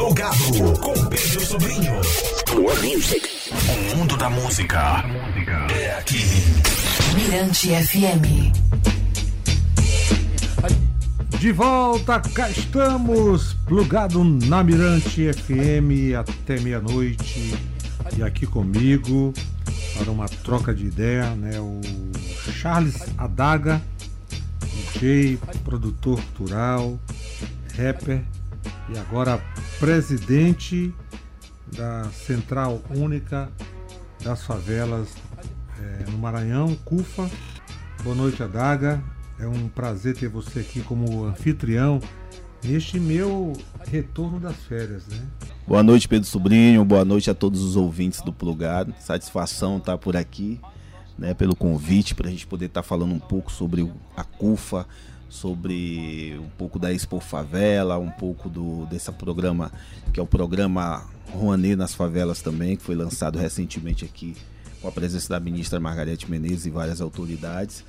Plugado com Pedro Sobrinho. Plug Music. O mundo da música é aqui. Mirante FM. De volta, cá estamos, plugado na Mirante FM até meia-noite. E aqui comigo, para uma troca de ideia, né, o Charles Adaga, DJ, produtor cultural, rapper e agora presidente da Central Única das Favelas é, no Maranhão, CUFA. Boa noite, Adaga. É um prazer ter você aqui como anfitrião neste meu retorno das férias, né? Boa noite, Pedro Sobrinho. Boa noite a todos os ouvintes do Plugado. Satisfação estar por aqui, né, pelo convite para a gente poder estar falando um pouco sobre a CUFA, sobre um pouco da Expo Favela, um pouco do desse programa que é o programa Rouanet nas favelas também, que foi lançado recentemente aqui com a presença da ministra Margarete Menezes e várias autoridades.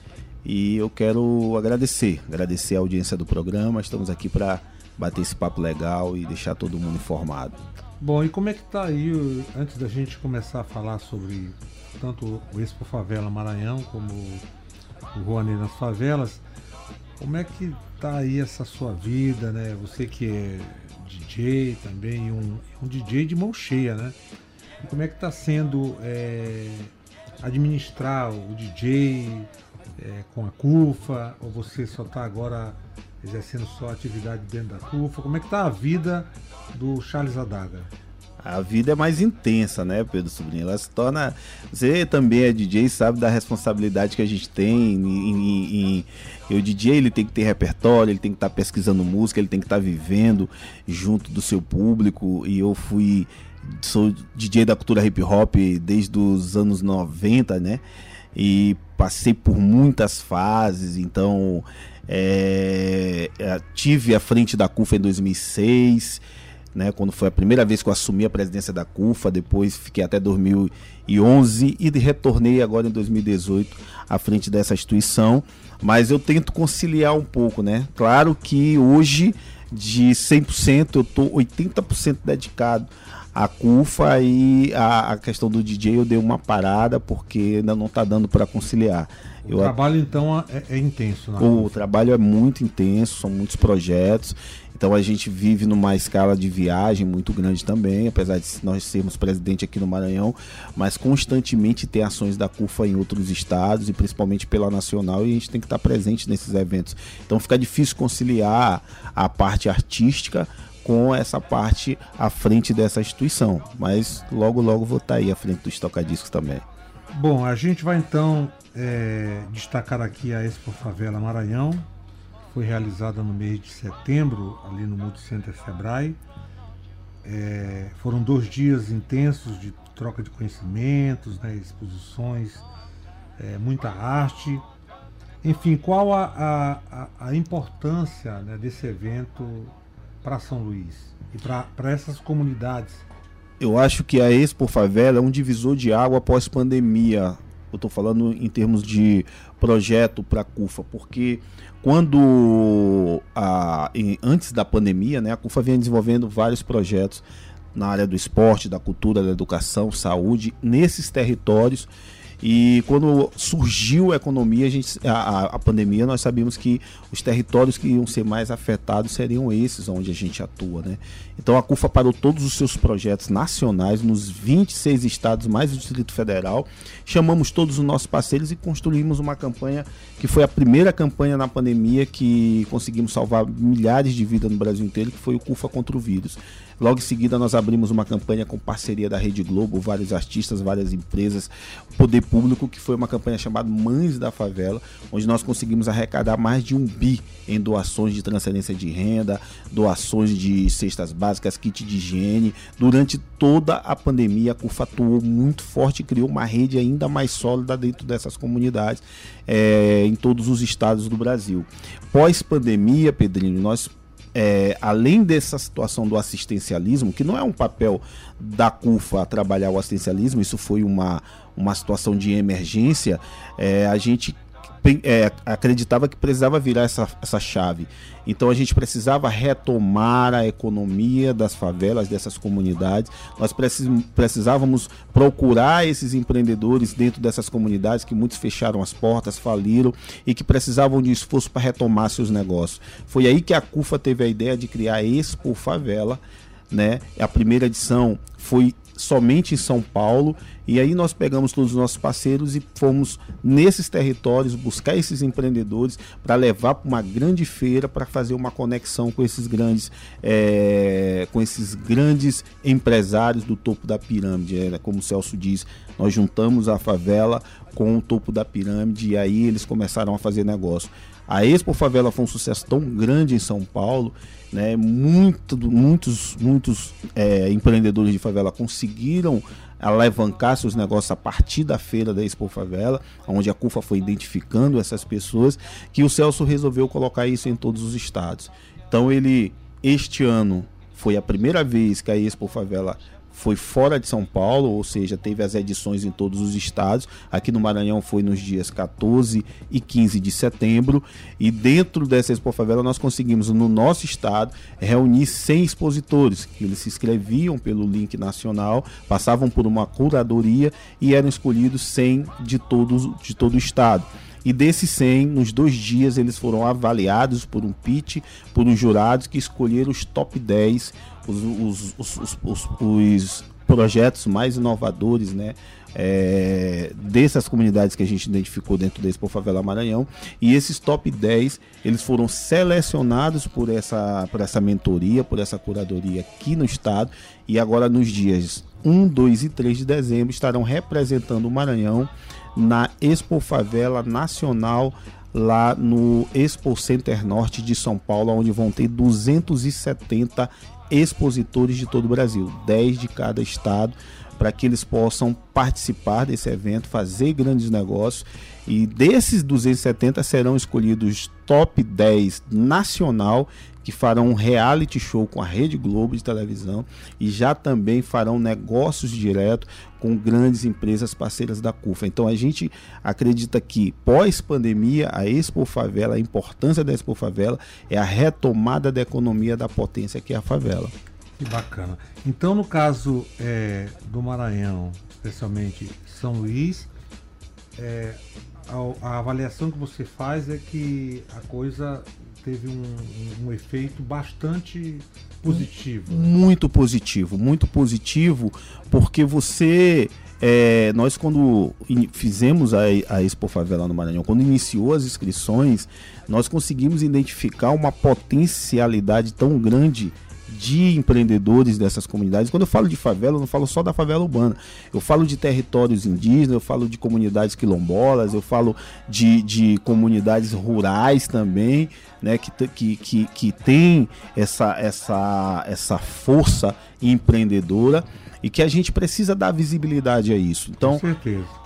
E eu quero agradecer, agradecer a audiência do programa. Estamos aqui para bater esse papo legal e deixar todo mundo informado. Bom, e como é que tá aí, antes da gente começar a falar sobre tanto o Expo Favela Maranhão como o Rouanet nas favelas, como é que tá aí essa sua vida, né? Você que é DJ também, um, um DJ de mão cheia, né? E como é que tá sendo é, administrar o DJ, é, com a CUFA, ou você só está agora exercendo só atividade dentro da CUFA? Como é que está a vida do Charles Adaga? A vida é mais intensa, né, Pedro Sobrinho? Ela se torna. Você também é DJ, sabe da responsabilidade que a gente tem. Em, em, em... O DJ ele tem que ter repertório, ele tem que estar tá pesquisando música, ele tem que estar tá vivendo junto do seu público. E eu fui. Sou DJ da cultura hip hop desde os anos 90, né? E passei por muitas fases, então é, tive a frente da CUFA em 2006, né, quando foi a primeira vez que eu assumi a presidência da CUFA, depois fiquei até 2011 e retornei agora em 2018 à frente dessa instituição, mas eu tento conciliar um pouco, né? Claro que hoje de 100% eu tô 80% dedicado a CUFA e a, a, questão do DJ eu dei uma parada porque ainda não está dando para conciliar. O eu, trabalho então é, é intenso. o trabalho é muito intenso, são muitos projetos. Então a gente vive numa escala de viagem muito grande também, apesar de nós sermos presidente aqui no Maranhão, mas constantemente tem ações da CUFA em outros estados e principalmente pela nacional e a gente tem que estar presente nesses eventos. Então fica difícil conciliar a parte artística com essa parte à frente dessa instituição. Mas logo, logo vou estar aí à frente dos tocadiscos também. Bom, a gente vai então é, destacar aqui a Expo Favela Maranhão. Foi realizada no mês de setembro, ali no Multicenter Sebrae. É, foram dois dias intensos de troca de conhecimentos, né, exposições, é, muita arte. Enfim, qual a, a, a importância né, desse evento para São Luís e para essas comunidades? Eu acho que a Expo Favela é um divisor de água após pandemia. Eu estou falando em termos de projeto para a CUFA, porque quando a, antes da pandemia, né, a CUFA vinha desenvolvendo vários projetos na área do esporte, da cultura, da educação, saúde, nesses territórios e quando surgiu a economia, a, gente, a, a, pandemia, nós sabíamos que os territórios que iam ser mais afetados seriam esses onde a gente atua. Né? Então a CUFA parou todos os seus projetos nacionais nos 26 estados, mais o Distrito Federal. Chamamos todos os nossos parceiros e construímos uma campanha que foi a primeira campanha na pandemia que conseguimos salvar milhares de vidas no Brasil inteiro, que foi o CUFA contra o vírus. Logo em seguida, nós abrimos uma campanha com parceria da Rede Globo, vários artistas, várias empresas, poder público, que foi uma campanha chamada Mães da Favela, onde nós conseguimos arrecadar mais de um bi em doações de transferência de renda, doações de cestas básicas, kit de higiene. Durante toda a pandemia, a CUFA atuou muito forte e criou uma rede ainda mais sólida dentro dessas comunidades é, em todos os estados do Brasil. Pós-pandemia, Pedrinho, nós é, além dessa situação do assistencialismo, que não é um papel da CUFA trabalhar o assistencialismo, isso foi uma, uma situação de emergência, é, a gente é, acreditava que precisava virar essa, essa chave. Então a gente precisava retomar a economia das favelas, dessas comunidades. Nós precisávamos procurar esses empreendedores dentro dessas comunidades que muitos fecharam as portas, faliram e que precisavam de esforço para retomar seus negócios. Foi aí que a CUFA teve a ideia de criar a Expo Favela. Né? A primeira edição foi somente em São Paulo. E aí nós pegamos todos os nossos parceiros e fomos nesses territórios buscar esses empreendedores para levar para uma grande feira para fazer uma conexão com esses grandes é, com esses grandes empresários do topo da pirâmide. É, como o Celso diz, nós juntamos a favela com o topo da pirâmide e aí eles começaram a fazer negócio. A Expo Favela foi um sucesso tão grande em São Paulo, né? Muito, muitos, muitos é, empreendedores de favela conseguiram alavancar seus negócios a partir da feira da Expo Favela, onde a CUFA foi identificando essas pessoas, que o Celso resolveu colocar isso em todos os estados. Então ele, este ano, foi a primeira vez que a Expo Favela foi fora de São Paulo, ou seja, teve as edições em todos os estados. Aqui no Maranhão foi nos dias 14 e 15 de setembro. E dentro dessa Expo Favela nós conseguimos, no nosso estado, reunir 100 expositores, que eles se inscreviam pelo link nacional, passavam por uma curadoria e eram escolhidos 100 de, todos, de todo o estado. E desses 100, nos dois dias, eles foram avaliados por um pitch, por um jurado que escolheram os top 10, os, os, os, os, os projetos mais inovadores, né? É, dessas comunidades que a gente identificou dentro da Expo Favela Maranhão e esses top 10 eles foram selecionados por essa, por essa mentoria, por essa curadoria aqui no estado e agora nos dias 1, 2 e 3 de dezembro estarão representando o Maranhão na Expo Favela Nacional lá no Expo Center Norte de São Paulo, onde vão ter 270 expositores de todo o Brasil, 10 de cada estado, para que eles possam participar desse evento, fazer grandes negócios. E desses 270 serão escolhidos top 10 nacional que farão um reality show com a Rede Globo de televisão e já também farão negócios direto com grandes empresas parceiras da CUFA. Então a gente acredita que pós-pandemia a Expo Favela, a importância da Expo Favela é a retomada da economia da potência que é a favela. Que bacana. Então no caso é, do Maranhão, especialmente São Luís, é, a, a avaliação que você faz é que a coisa teve um, um, efeito bastante positivo. Muito positivo, muito positivo, porque você. É, nós, quando fizemos a, a Expo Favela no Maranhão, quando iniciou as inscrições, nós conseguimos identificar uma potencialidade tão grande de empreendedores dessas comunidades. Quando eu falo de favela, eu não falo só da favela urbana. Eu falo de territórios indígenas, eu falo de comunidades quilombolas, eu falo de, de comunidades rurais também, né, que, que, que, que tem essa, essa, essa força empreendedora e que a gente precisa dar visibilidade a isso. Então,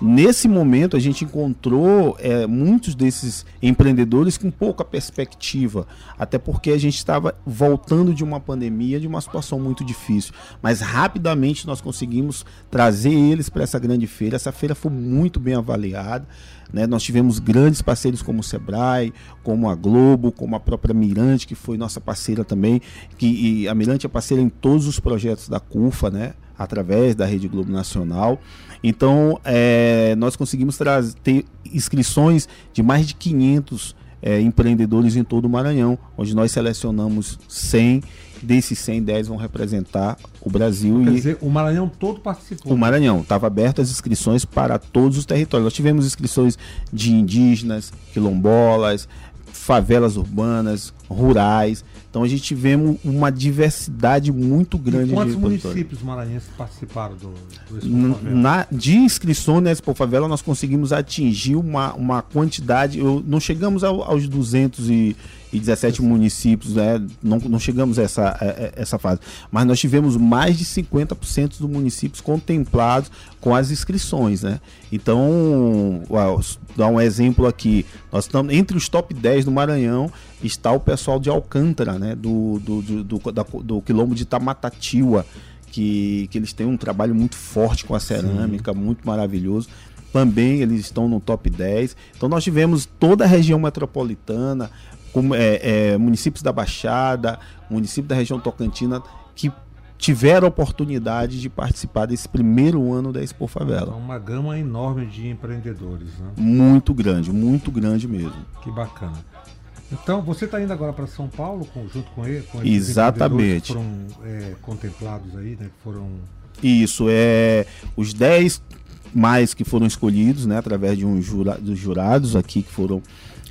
nesse momento, a gente encontrou é, muitos desses empreendedores com pouca perspectiva, até porque a gente estava voltando de uma pandemia, de uma situação muito difícil. Mas rapidamente nós conseguimos trazer eles para essa grande feira. Essa feira foi muito bem avaliada. Né? Nós tivemos grandes parceiros como o Sebrae, como a Globo, como a própria Mirante, que foi nossa parceira também. Que, a Mirante é parceira em todos os projetos da CUFA, né? através da Rede Globo Nacional. Então, é, nós conseguimos ter inscrições de mais de 500 é, empreendedores em todo o Maranhão, onde nós selecionamos 100. Desses 100, 10 vão representar o Brasil. Quer e dizer, o Maranhão todo participou. O Maranhão, estava aberto as inscrições para todos os territórios. Nós tivemos inscrições de indígenas, quilombolas, favelas urbanas, rurais. Então a gente tivemos uma diversidade muito grande e quantos de municípios maranhenses participaram do, do Expo Na, De inscrições na Expo Favela nós conseguimos atingir uma, uma quantidade, eu, não chegamos ao, aos 200 e e 17 municípios, né? não, não chegamos a essa, a essa fase, mas nós tivemos mais de 50% dos municípios contemplados com as inscrições. Né? Então, uau, dar um exemplo aqui, nós estamos entre os top 10 do Maranhão está o pessoal de Alcântara, né? do, do, do, do, da, do quilombo de Tamatatiwa, que, que eles têm um trabalho muito forte com a cerâmica, Sim. muito maravilhoso. também eles estão no top 10. Então nós tivemos toda a região metropolitana, como, é, é, municípios da Baixada, município da região Tocantina, que tiveram a oportunidade de participar desse primeiro ano da Expo Favela. É uma gama enorme de empreendedores, né? Muito grande, muito grande mesmo. Que bacana. Então, você está indo agora para São Paulo com, junto com ele? Com Exatamente. Que foram é, contemplados aí, né? Que foram... Isso, é os 10 mais que foram escolhidos, né? Através de um jura, dos jurados aqui que foram...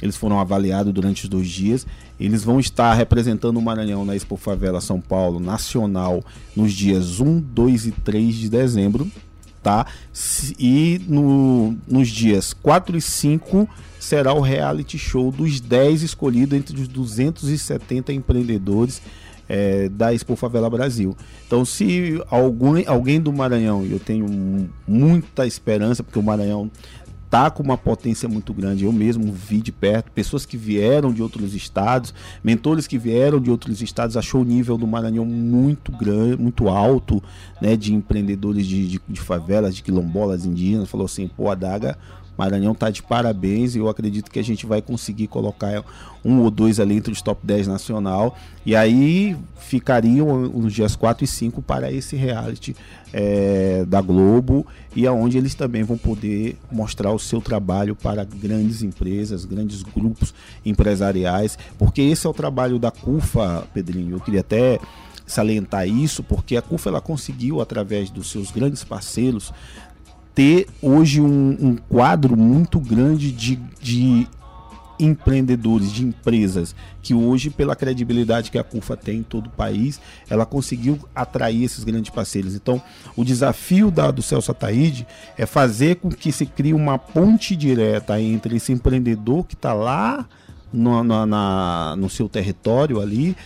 Eles foram avaliados durante os dois dias. Eles vão estar representando o Maranhão na Expo Favela São Paulo Nacional nos dias 1, 2 e 3 de dezembro, tá? E no, nos dias 4 e 5 será o reality show dos 10 escolhidos entre os 270 empreendedores é, da Expo Favela Brasil. Então, se algum, alguém do Maranhão, e eu tenho muita esperança, porque o Maranhão tá com uma potência muito grande. Eu mesmo vi de perto pessoas que vieram de outros estados, mentores que vieram de outros estados, achou o nível do Maranhão muito grande, muito alto, né, de empreendedores de, de, de favelas, de quilombolas indígenas. Falou assim, pô, a Daga Maranhão está de parabéns e eu acredito que a gente vai conseguir colocar um ou dois ali entre os top 10 nacional. E aí ficariam os dias 4 e 5 para esse reality é, da Globo e aonde eles também vão poder mostrar o seu trabalho para grandes empresas, grandes grupos empresariais, porque esse é o trabalho da CUFA, Pedrinho. Eu queria até salientar isso, porque a CUFA ela conseguiu, através dos seus grandes parceiros, ter hoje um, um quadro muito grande de, de empreendedores, de empresas, que hoje, pela credibilidade que a CUFA tem em todo o país, ela conseguiu atrair esses grandes parceiros. Então, o desafio da, do Celso Ataíde é fazer com que se crie uma ponte direta entre esse empreendedor que está lá no, na, na, no seu território ali,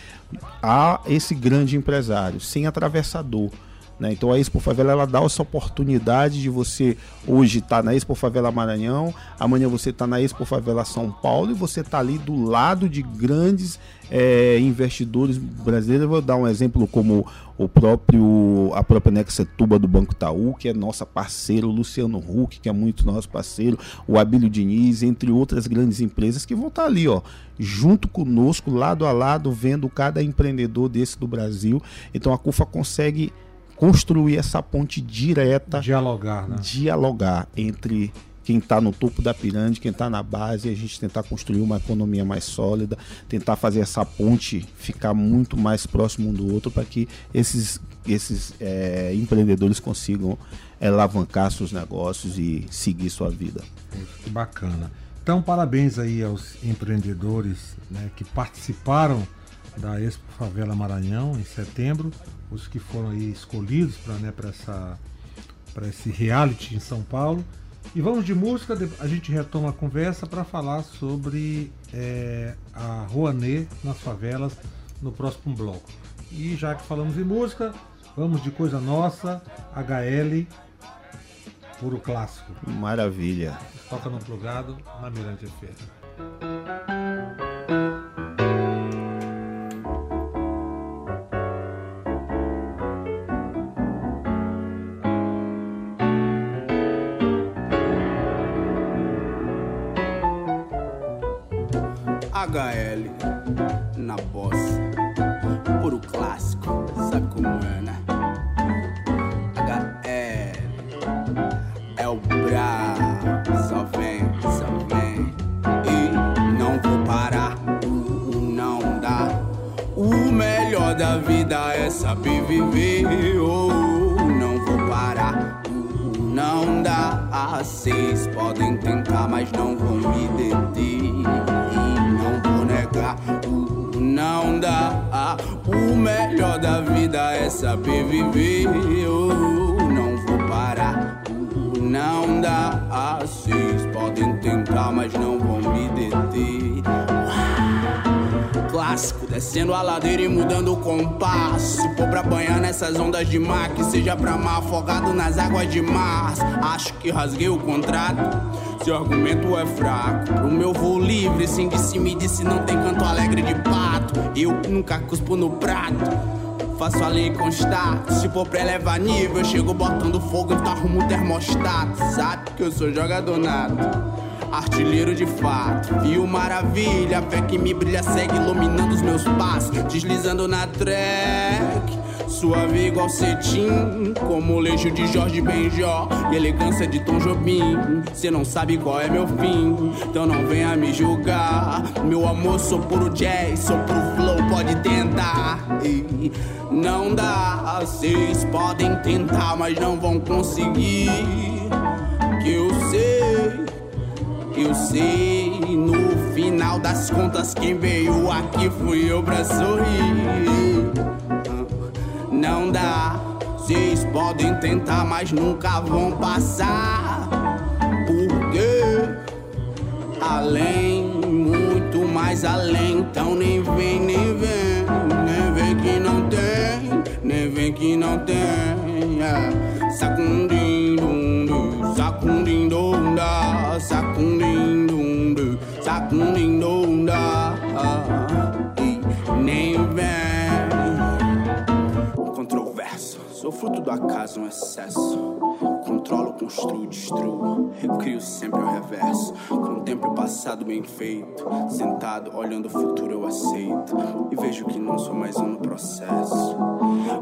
a esse grande empresário, sem atravessador. Né? Então a Expo Favela ela dá essa oportunidade de você hoje estar tá na Expo Favela Maranhão, amanhã você está na Expo Favela São Paulo e você está ali do lado de grandes é, investidores brasileiros. Eu vou dar um exemplo como o próprio a própria Nexetuba do Banco Itaú, que é nossa parceiro, o Luciano Huck, que é muito nosso parceiro, o Abílio Diniz, entre outras grandes empresas que vão estar tá ali, ó, junto conosco, lado a lado, vendo cada empreendedor desse do Brasil. Então a CUFA consegue construir essa ponte direta. Dialogar, né? Dialogar entre quem está no topo da pirâmide, quem está na base, a gente tentar construir uma economia mais sólida, tentar fazer essa ponte ficar muito mais próximo um do outro para que esses, esses é, empreendedores consigam é, alavancar seus negócios e seguir sua vida. Que bacana. Então, parabéns aí aos empreendedores né, que participaram da Expo Favela Maranhão em setembro os que foram aí escolhidos para né, essa esse reality em São Paulo. E vamos de música, a gente retoma a conversa para falar sobre é, a Rouanet nas favelas no próximo bloco. E já que falamos em música, vamos de coisa nossa, HL, puro clássico. Maravilha. Toca no plugado na Mirante FM. Mas não vão me deter. Clássico, descendo a ladeira e mudando o compasso. Se for pra banhar nessas ondas de mar, que seja pra mar afogado nas águas de março. Acho que rasguei o contrato. Seu argumento é fraco. Pro meu voo livre, sim disse me disse não tem canto alegre de pato. Eu nunca cuspo no prato. faço a lei constar. Se for pra elevar nível, eu chego botando fogo, então arrumo termostato. Sabe que eu sou jogador nato artilheiro de fato. Viu maravilha, fé que me brilha, segue iluminando os meus passos, deslizando na track. Suave igual cetim, como o leixo de Jorge Benjó e elegância de Tom Jobim. Cê não sabe qual é meu fim, então não venha me julgar. Meu amor, sou puro jazz, sou puro flow, pode tentar. E não dá, vocês podem tentar, mas não vão conseguir. Que eu sei, eu sei. No final das contas, quem veio aqui fui eu pra sorrir não dá. Vocês podem tentar, mas nunca vão passar. Porque além, muito mais além. Então nem vem, nem vem, nem vem que não tem, nem vem que não tem. É. Sacundim, sacundim, dunda, sacundim, dunda, sacundim, dunda. Nem vem. Sou fruto do acaso, um excesso. Controlo, construo, destruo. Recrio sempre ao reverso. Contemplo o passado bem feito. Sentado, olhando o futuro, eu aceito. E vejo que não sou mais um no processo.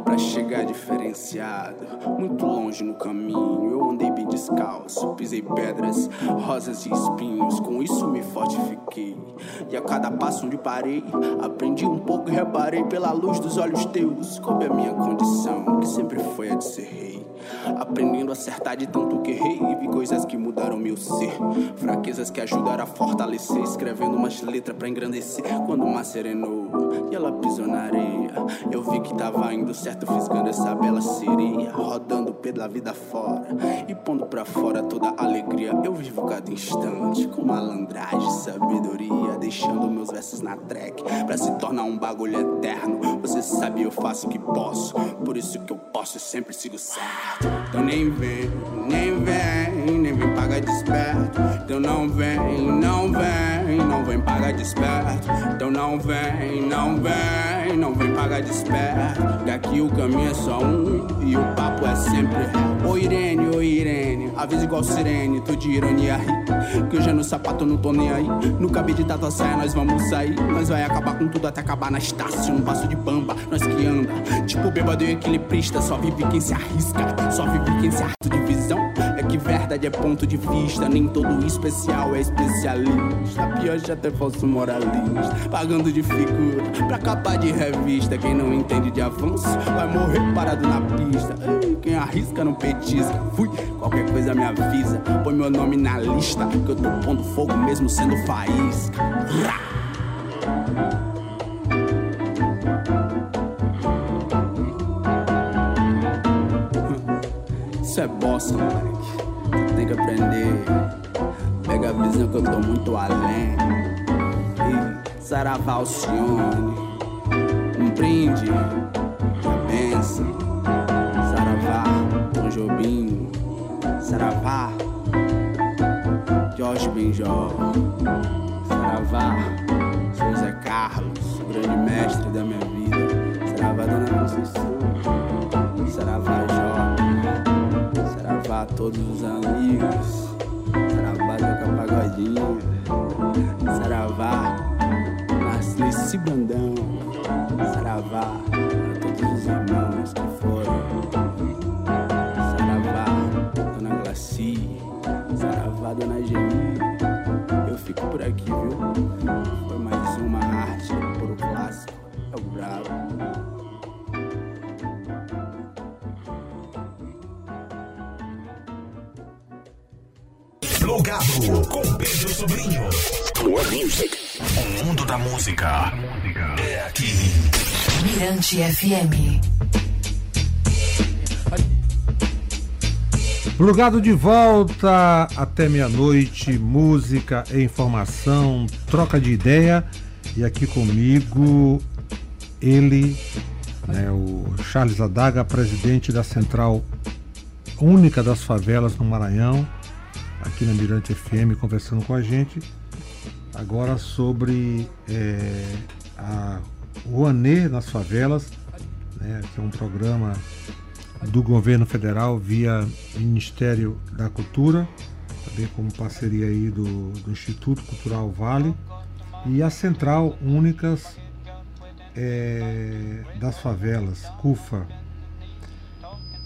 Pra chegar diferenciado, muito longe no caminho. Eu andei bem descalço, pisei pedras, rosas e espinhos. Com isso me fortifiquei. E a cada passo onde parei, aprendi um pouco e reparei pela luz dos olhos teus. É a minha condição, que sempre foi a de ser rei. Aprendendo a acertar de tanto que errei. Vi coisas que mudaram meu ser. Fraquezas que ajudaram a fortalecer. Escrevendo umas letras pra engrandecer. Quando o mar serenou e ela pisou na areia. Eu vi que tava indo certo, fisgando essa bela sereia. Rodando pela vida fora e pondo pra fora toda alegria. Eu vivo cada instante com malandragem, sabedoria. Deixando meus versos na track pra se tornar um bagulho eterno. Você sabe, eu faço o que posso. Por isso que eu posso e sempre sigo certo. Então nem vem, nem vem, nem vem pagar de esperto. Então não vem, não vem, não vem pagar de esperto. Então não vem, não vem, não vem pagar de esperto. Daqui o caminho é só um e o papo é sempre ré. Ô Irene, ô Irene, avisa igual sirene, tô de ironia ri. Que hoje é no sapato, não tô nem aí. No cabide da tua saia, nós vamos sair. Nós vai acabar com tudo até acabar na estácio. Um passo de bamba, nós que anda. Tipo bêbado e equilibrista, só vive quem se arrisca. Só vive quem se arto de visão. É que verdade é ponto de vista. Nem todo especial é especialista. Pior já até falso moralista. Pagando de figura pra capa de revista. Quem não entende de avanço vai morrer parado na pista. Quem arrisca não petisca. Fui, qualquer coisa me avisa. Põe meu nome na lista. Que eu tô pondo fogo mesmo sendo faísca. Rá! Isso é bossa, moleque. Tem que aprender. Pega a visão que eu tô muito além. E Saravá Alcione. Brinde. Uma benção. Saravá. Tom Jobim. Saravá. Jorge Benjó. Saravá. José Carlos. Grande mestre da minha vida. Saravá Dona Conceição. Saravá Jó Saravá todos os amigos. Saravá Zeca Pagodinho. Saravá Narciso Bandão. Saravá a todos os irmãos que foram. Saravá Dona Glaci. Saravá Dona Geni. Eu fico por aqui, viu? Foi mais uma arte por o clássico. É o brabo. Plugado com Pedro Sobrinho. One Music. O mundo da música aqui. Mirante FM. Plugado de volta até meia-noite, música e informação, troca de ideia. E aqui comigo, ele, né, o Charles Adaga, presidente da Central Única das Favelas no Maranhão, aqui na Mirante FM, conversando com a gente. Agora sobre é, a Rouanet nas favelas, né, que é um programa do governo federal via Ministério da Cultura, também como parceria aí do, do Instituto Cultural Vale e a Central Únicas é, das Favelas, CUFA.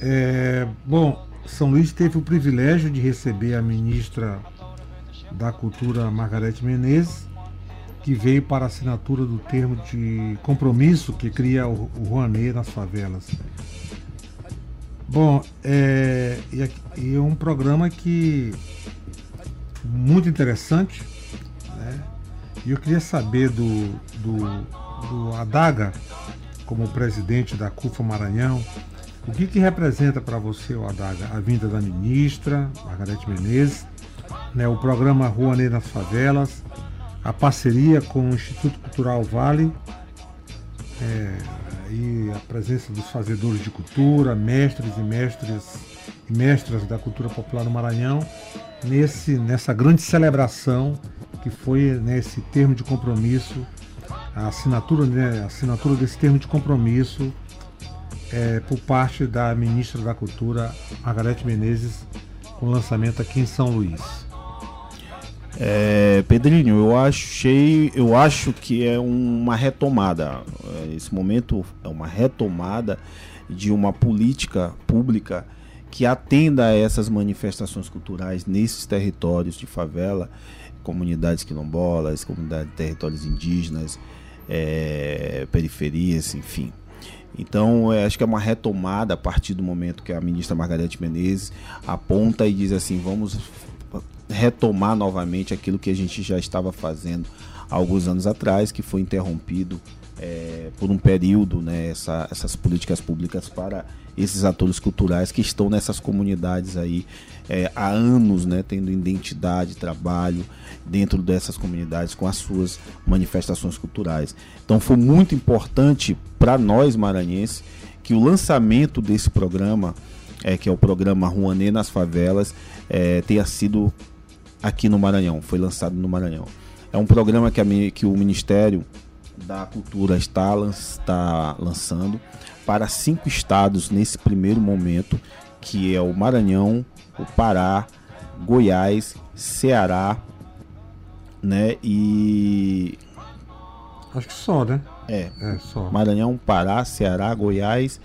É, bom, São Luís teve o privilégio de receber a ministra da Cultura, Margarete Menezes, que veio para a assinatura do termo de compromisso que cria o, o Rouanet nas favelas. Bom, é, é um programa que muito interessante, né? E eu queria saber do, do, do Adaga, como presidente da CUFA Maranhão, o que, que representa para você, o Adaga, a vinda da ministra, Margarete Menezes, né, o programa Rouanet nas Favelas, a parceria com o Instituto Cultural Vale, é, e a presença dos fazedores de cultura, mestres e mestres e mestras da cultura popular no Maranhão, nesse, nessa grande celebração que foi nesse termo de compromisso, a assinatura, né, a assinatura desse termo de compromisso é, por parte da ministra da Cultura, Margarete Menezes, com lançamento aqui em São Luís. É, Pedrinho, eu achei, eu acho que é uma retomada. É, esse momento é uma retomada de uma política pública que atenda a essas manifestações culturais nesses territórios de favela, comunidades quilombolas, comunidades territórios indígenas, é, periferias, enfim. Então, acho que é uma retomada a partir do momento que a ministra Margarete Menezes aponta e diz assim: vamos retomar novamente aquilo que a gente já estava fazendo há alguns anos atrás, que foi interrompido é, por um período, né, essa, essas políticas públicas para esses atores culturais que estão nessas comunidades aí é, há anos, né, tendo identidade, trabalho dentro dessas comunidades com as suas manifestações culturais. Então foi muito importante para nós maranhenses que o lançamento desse programa, é, que é o programa Rouanet nas Favelas, é, tenha sido aqui no Maranhão, foi lançado no Maranhão. É um programa que, a, que o Ministério da Cultura está, está lançando para cinco estados nesse primeiro momento, que é o Maranhão, o Pará, Goiás, Ceará, né? E. Acho que só, né? É. é só. Maranhão, Pará, Ceará, Goiás.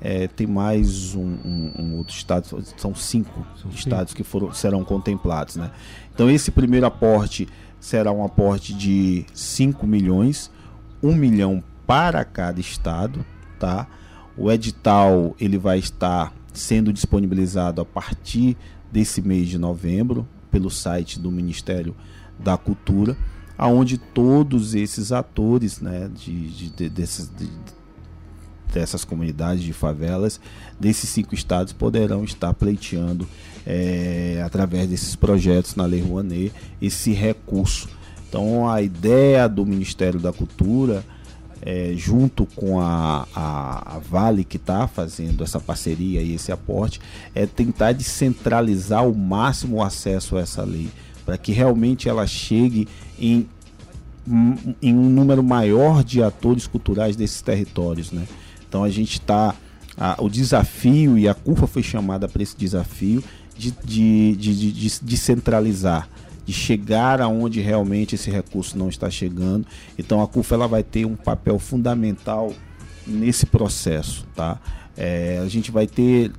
É, tem mais um, um, um, outro estado, são cinco são estados cinco. que foram, serão contemplados. Né? Então, esse primeiro aporte será um aporte de 5 milhões, 1 milhão para cada estado, tá? O edital ele vai estar sendo disponibilizado a partir desse mês de novembro pelo site do Ministério da Cultura, aonde todos esses atores, né, de, de, de desses, de, dessas comunidades de favelas desses cinco estados poderão estar pleiteando é, através desses projetos na Lei Rouanet esse recurso então a ideia do Ministério da Cultura, é, junto com a, a, a Vale que está fazendo essa parceria e esse aporte, é tentar descentralizar ao máximo o acesso a essa lei, para que realmente ela chegue em, em um número maior de atores culturais desses territórios. Né? Então a gente está. O desafio, e a CUFA foi chamada para esse desafio, de, de, de, de, de descentralizar de chegar aonde realmente esse recurso não está chegando. Então a CUFA ela vai ter um papel fundamental nesse processo, tá? É, a gente vai ter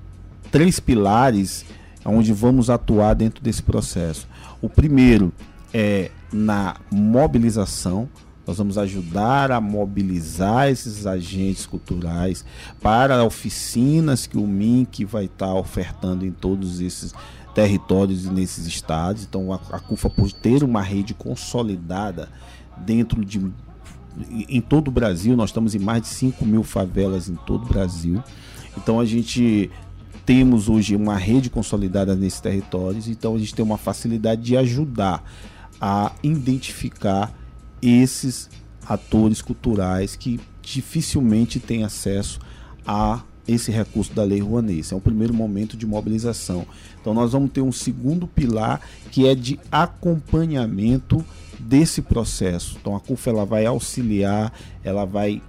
três pilares onde vamos atuar dentro desse processo. O primeiro é na mobilização. Nós vamos ajudar a mobilizar esses agentes culturais para oficinas que o MINC vai estar ofertando em todos esses territórios e nesses estados. Então a, a CUFA, por ter uma rede consolidada dentro de. Em todo o Brasil, nós estamos em mais de 5 mil favelas em todo o Brasil. Então a gente temos hoje uma rede consolidada nesses territórios, então a gente tem uma facilidade de ajudar a identificar esses atores culturais que dificilmente têm acesso a esse recurso da Lei Rouanet. Esse é o primeiro momento de mobilização. Então nós vamos ter um segundo pilar que é de acompanhamento desse processo. Então a CUF ela vai auxiliar, ela vai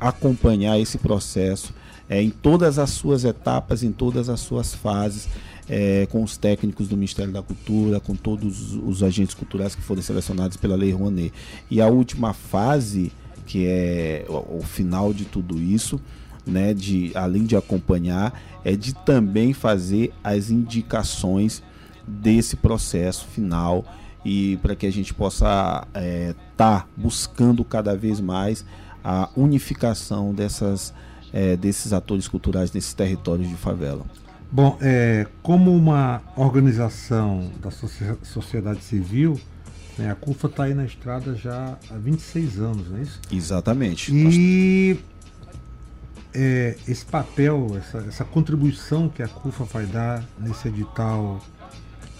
acompanhar esse processo é, em todas as suas etapas, em todas as suas fases, é, com os técnicos do Ministério da Cultura, com todos os agentes culturais que foram selecionados pela Lei Rouanet. E a última fase, que é o, o final de tudo isso, né, de além de acompanhar, é de também fazer as indicações desse processo final e para que a gente possa estar é, tá buscando cada vez mais a unificação dessas é, desses atores culturais nesses territórios de favela. Bom, é, como uma organização da sociedade civil, né, a CUFA está aí na estrada já há 26 anos, não é isso? Exatamente. E é, esse papel, essa, essa, contribuição que a CUFA vai dar nesse edital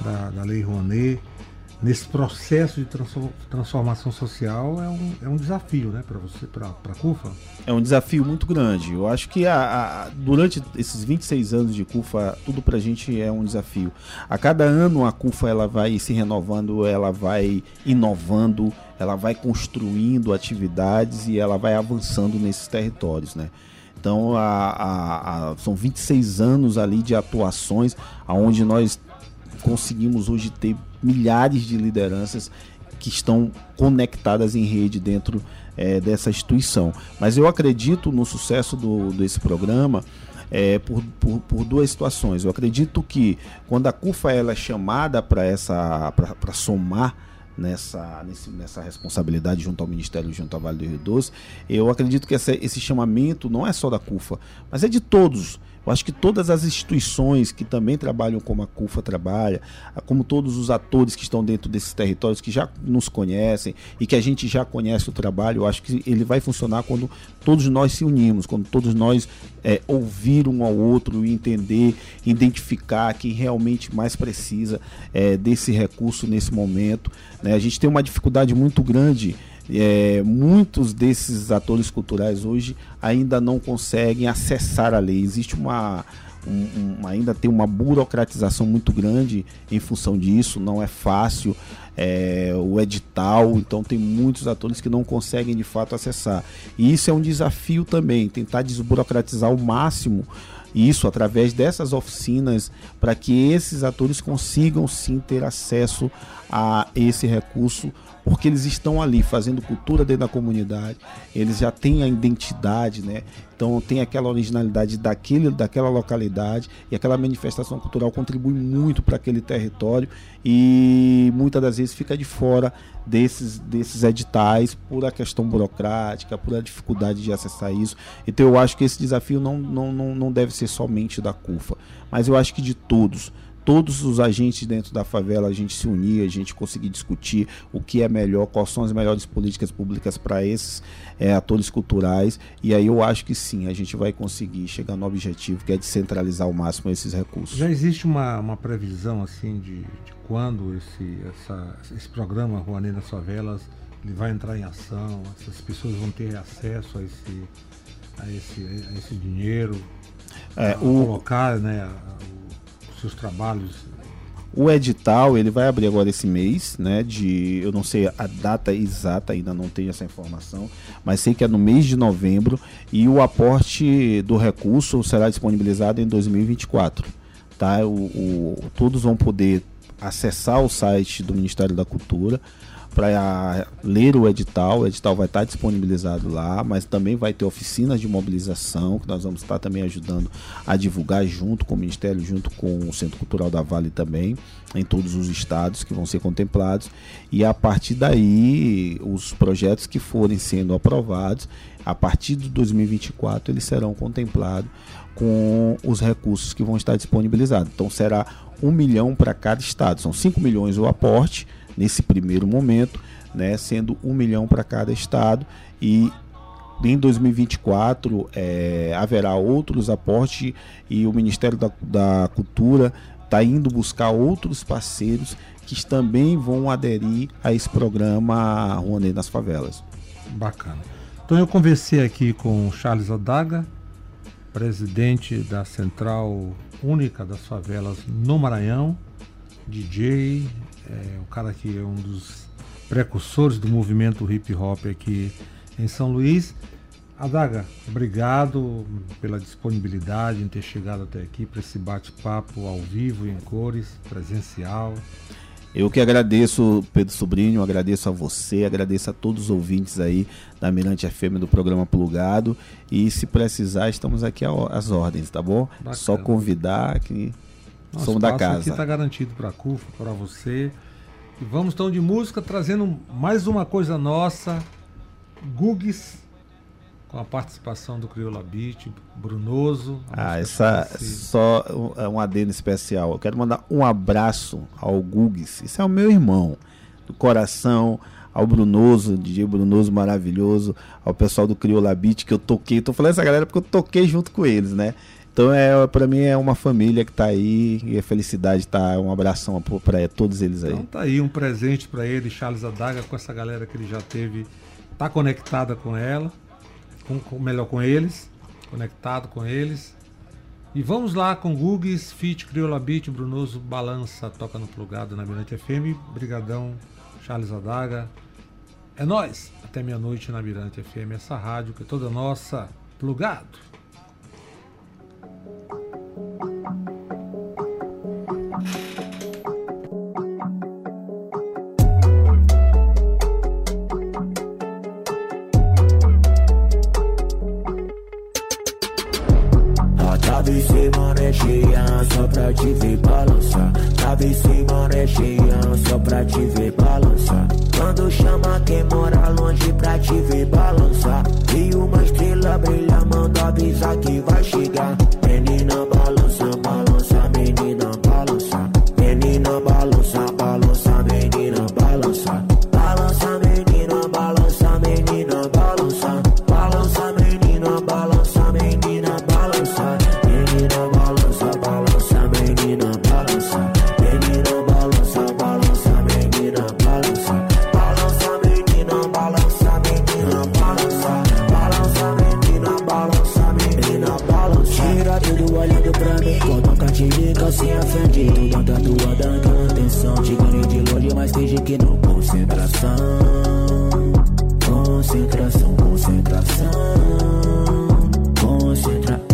da, da Lei Rouanet, nesse processo de transformação social é um, é um desafio, né, para você, para a CUFA? É um desafio muito grande. Eu acho que a, a, durante esses 26 anos de CUFA, tudo para a gente é um desafio. A cada ano a CUFA ela vai se renovando, ela vai inovando, ela vai construindo atividades e ela vai avançando nesses territórios, né? Então, a, a, são 26 anos ali de atuações, aonde nós conseguimos hoje ter milhares de lideranças que estão conectadas em rede dentro é, dessa instituição. Mas eu acredito no sucesso do, desse programa é, por, por, por, duas situações. Eu acredito que quando a CUFA ela é chamada para essa para somar nessa, nessa responsabilidade junto ao Ministério, junto ao Vale do Rio Doce, eu acredito que essa, esse chamamento não é só da CUFA, mas é de todos. Eu acho que todas as instituições que também trabalham como a CUFA trabalha, como todos os atores que estão dentro desses territórios que já nos conhecem e que a gente já conhece o trabalho, eu acho que ele vai funcionar quando todos nós se unimos, quando todos nós é, ouvir um ao outro e entender, identificar quem realmente mais precisa é, desse recurso nesse momento. Né? A gente tem uma dificuldade muito grande é, muitos desses atores culturais hoje ainda não conseguem acessar a lei. Existe uma, um, um, ainda tem uma burocratização muito grande em função disso, não é fácil é, o edital, então tem muitos atores que não conseguem de fato acessar. E isso é um desafio também, tentar desburocratizar ao máximo isso através dessas oficinas para que esses atores consigam sim ter acesso a esse recurso porque eles estão ali fazendo cultura dentro da comunidade, eles já têm a identidade, né? Então tem aquela originalidade daquele, daquela localidade e aquela manifestação cultural contribui muito para aquele território e muitas das vezes fica de fora desses, desses editais por a questão burocrática, por a dificuldade de acessar isso. Então eu acho que esse desafio não, não, não, não deve ser somente da CUFA, mas eu acho que de todos todos os agentes dentro da favela a gente se unir, a gente conseguir discutir o que é melhor, quais são as melhores políticas públicas para esses é, atores culturais. E aí eu acho que sim, a gente vai conseguir chegar no objetivo que é descentralizar ao máximo esses recursos. Já existe uma, uma previsão assim de, de quando esse, essa, esse programa Rouanet nas Favelas ele vai entrar em ação, essas pessoas vão ter acesso a esse, a esse, a esse dinheiro, é, o... colocar né, seus trabalhos? O edital ele vai abrir agora esse mês, né? De eu não sei a data exata, ainda não tenho essa informação, mas sei que é no mês de novembro e o aporte do recurso será disponibilizado em 2024, tá? O, o todos vão poder acessar o site do Ministério da Cultura para ler o edital. O edital vai estar disponibilizado lá, mas também vai ter oficinas de mobilização que nós vamos estar também ajudando a divulgar junto com o Ministério, junto com o Centro Cultural da Vale também, em todos os estados que vão ser contemplados. E a partir daí, os projetos que forem sendo aprovados, a partir de 2024, eles serão contemplados com os recursos que vão estar disponibilizados. Então será um milhão para cada estado. São 5 milhões o aporte nesse primeiro momento, né, sendo um milhão para cada estado e em 2024 é, haverá outros aportes e o Ministério da, da Cultura está indo buscar outros parceiros que também vão aderir a esse programa Rouanet nas Favelas. Bacana. Então eu conversei aqui com Charles Adaga, presidente da Central Única das Favelas no Maranhão, DJ, é, o cara que é um dos precursores do movimento hip hop aqui em São Luís. Adaga, obrigado pela disponibilidade em ter chegado até aqui para esse bate-papo ao vivo, em cores, presencial. Eu que agradeço, Pedro Sobrinho, agradeço a você, agradeço a todos os ouvintes aí da Mirante FM do programa Plugado. E se precisar, estamos aqui às ordens, tá bom? Bacana. Só convidar que Nosso somos da casa. aqui está garantido para a CUFA, para você. E vamos então de música, trazendo mais uma coisa nossa, Gugues com a participação do Crioula Beat, Brunoso. Ah, essa só um adendo especial. Eu quero mandar um abraço ao Gugues. Isso é o meu irmão, do coração, ao Brunoso, DJ Brunoso maravilhoso, ao pessoal do Crioula Beat que eu toquei. Tô falando essa galera porque eu toquei junto com eles, né? Então é para mim é uma família que tá aí e a felicidade tá um abração para todos eles aí. Então tá aí um presente para ele, Charles Adaga com essa galera que ele já teve, tá conectada com ela com, com, melhor com eles, conectado com eles. E vamos lá com Gugues, Fit, Crioula Beat, Brunoso, Balança, toca no plugado na Mirante FM. Brigadão, Charles Adaga. É nós até meia-noite na Mirante FM, essa rádio que é toda nossa, plugado. Ofende. Tudo tua dando atenção. Te ganhei de longe, mas finge que não. Concentração, concentração, concentração. Concentra.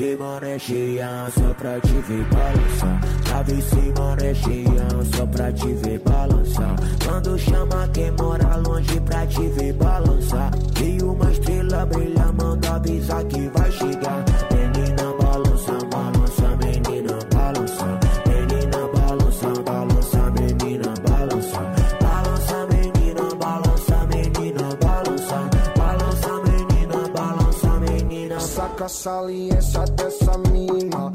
Atravessei maré cheia só pra te ver balançar. Atravessei maré cheia só pra te ver balançar. Quando chama quem mora longe pra te ver balançar. E uma estrela brilha, manda avisar que vai chegar. Saca a saliência dessa mina,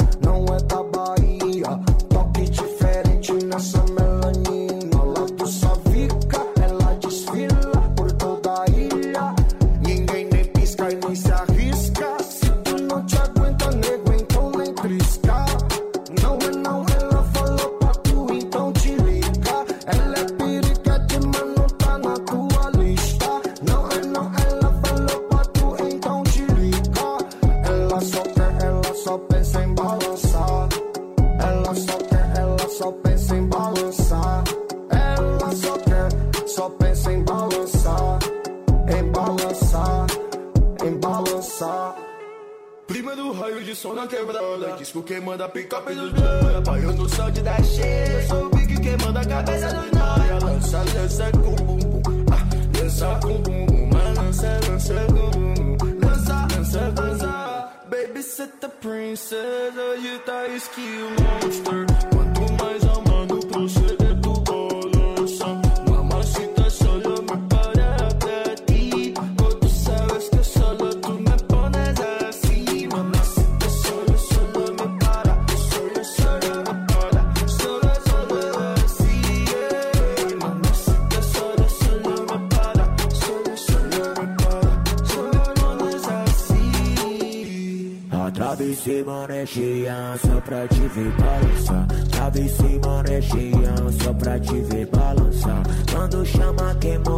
manda pica pelos banda Baiano no sound da cheia Sou o Big que manda a cabeça dos noia Lança, lança com bum bum ah, Lança com bum bum Mas lança, lança com bum bum Lança, lança, lança. Baby set the princess Hoje tá skill monster. Quanto mais pra te ver balançar. Tava em cima, né, Só pra te ver balançar. Quando chama, queimou.